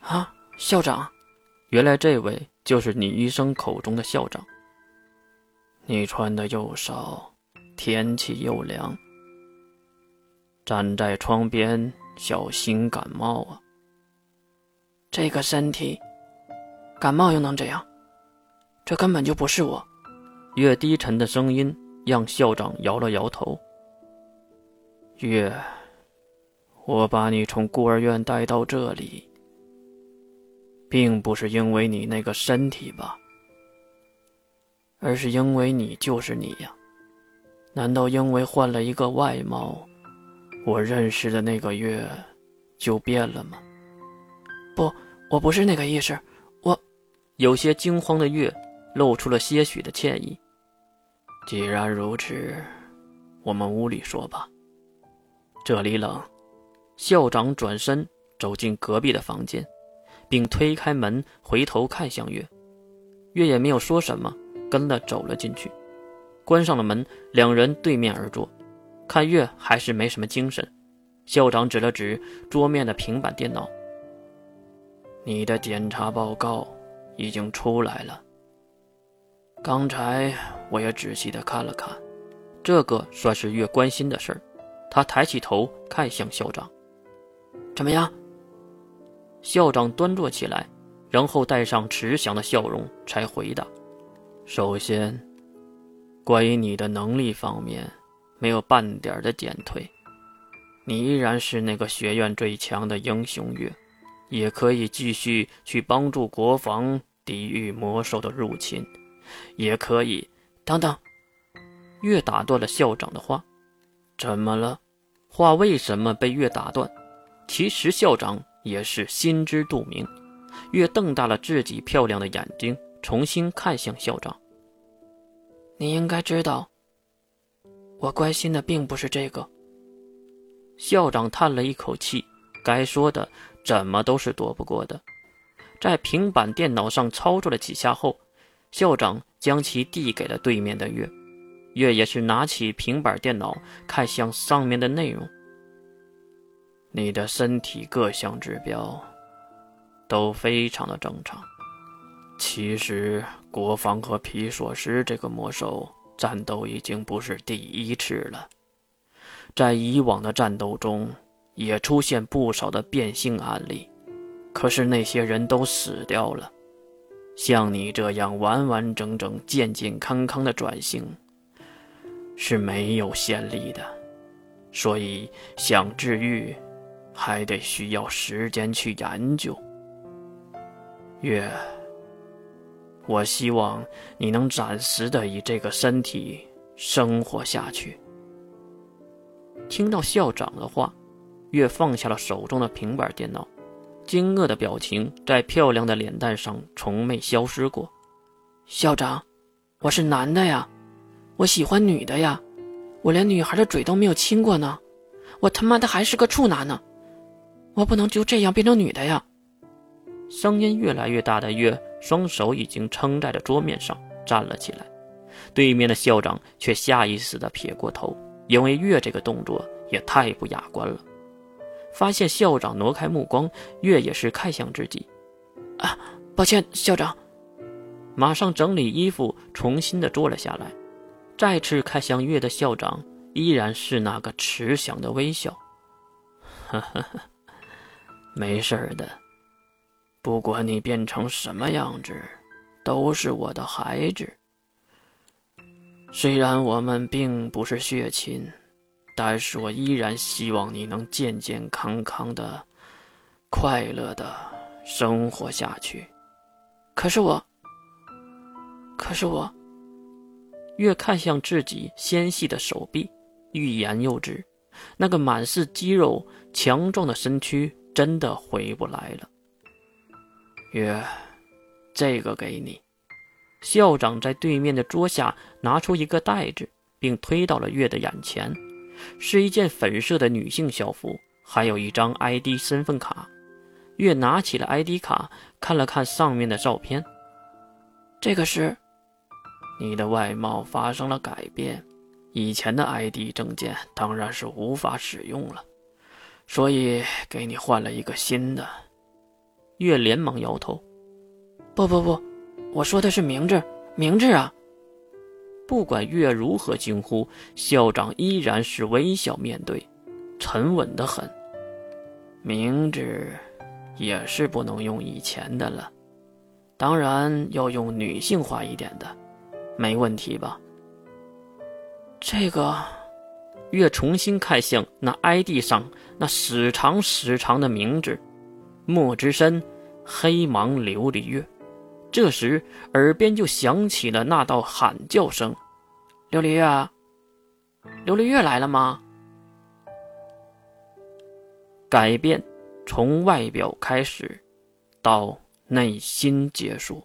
啊，校长，原来这位就是你医生口中的校长。你穿的又少，天气又凉，站在窗边小心感冒啊！这个身体，感冒又能怎样？这根本就不是我。越低沉的声音让校长摇了摇头。月，我把你从孤儿院带到这里，并不是因为你那个身体吧，而是因为你就是你呀。难道因为换了一个外貌，我认识的那个月就变了吗？不，我不是那个意思。我有些惊慌的月露出了些许的歉意。既然如此，我们屋里说吧。这里冷。校长转身走进隔壁的房间，并推开门，回头看向月。月也没有说什么，跟了走了进去，关上了门。两人对面而坐，看月还是没什么精神。校长指了指桌面的平板电脑：“你的检查报告已经出来了。刚才我也仔细的看了看，这个算是月关心的事儿。”他抬起头看向校长：“怎么样？”校长端坐起来，然后带上慈祥的笑容，才回答：“首先，关于你的能力方面，没有半点的减退，你依然是那个学院最强的英雄月，也可以继续去帮助国防抵御魔兽的入侵，也可以……等等。”月打断了校长的话。怎么了？话为什么被月打断？其实校长也是心知肚明。月瞪大了自己漂亮的眼睛，重新看向校长。你应该知道，我关心的并不是这个。校长叹了一口气，该说的怎么都是躲不过的。在平板电脑上操作了几下后，校长将其递给了对面的月。月也是拿起平板电脑，看向上面的内容。你的身体各项指标都非常的正常。其实，国防和皮索斯这个魔兽战斗已经不是第一次了，在以往的战斗中也出现不少的变性案例，可是那些人都死掉了。像你这样完完整整、健健康康的转型。是没有先例的，所以想治愈，还得需要时间去研究。月，我希望你能暂时的以这个身体生活下去。听到校长的话，月放下了手中的平板电脑，惊愕的表情在漂亮的脸蛋上从没消失过。校长，我是男的呀。我喜欢女的呀，我连女孩的嘴都没有亲过呢，我他妈的还是个处男呢，我不能就这样变成女的呀！声音越来越大的月，双手已经撑在了桌面上，站了起来。对面的校长却下意识地撇过头，因为月这个动作也太不雅观了。发现校长挪开目光，月也是看向自己，啊，抱歉，校长。马上整理衣服，重新的坐了下来。再次看向月的校长，依然是那个慈祥的微笑。呵呵呵，没事的，不管你变成什么样子，都是我的孩子。虽然我们并不是血亲，但是我依然希望你能健健康康的、快乐的生活下去。可是我，可是我。越看向自己纤细的手臂，欲言又止。那个满是肌肉、强壮的身躯真的回不来了。月，这个给你。校长在对面的桌下拿出一个袋子，并推到了月的眼前，是一件粉色的女性校服，还有一张 ID 身份卡。月拿起了 ID 卡，看了看上面的照片，这个是。你的外貌发生了改变，以前的 ID 证件当然是无法使用了，所以给你换了一个新的。月连忙摇头：“不不不，我说的是明智，明智啊！”不管月如何惊呼，校长依然是微笑面对，沉稳的很。明智，也是不能用以前的了，当然要用女性化一点的，没问题吧？这个，月重新看向那 ID 上那屎长屎长的名字，墨之深，黑芒琉璃月。这时，耳边就响起了那道喊叫声：“琉璃月，琉璃月来了吗？”改变从外表开始，到内心结束。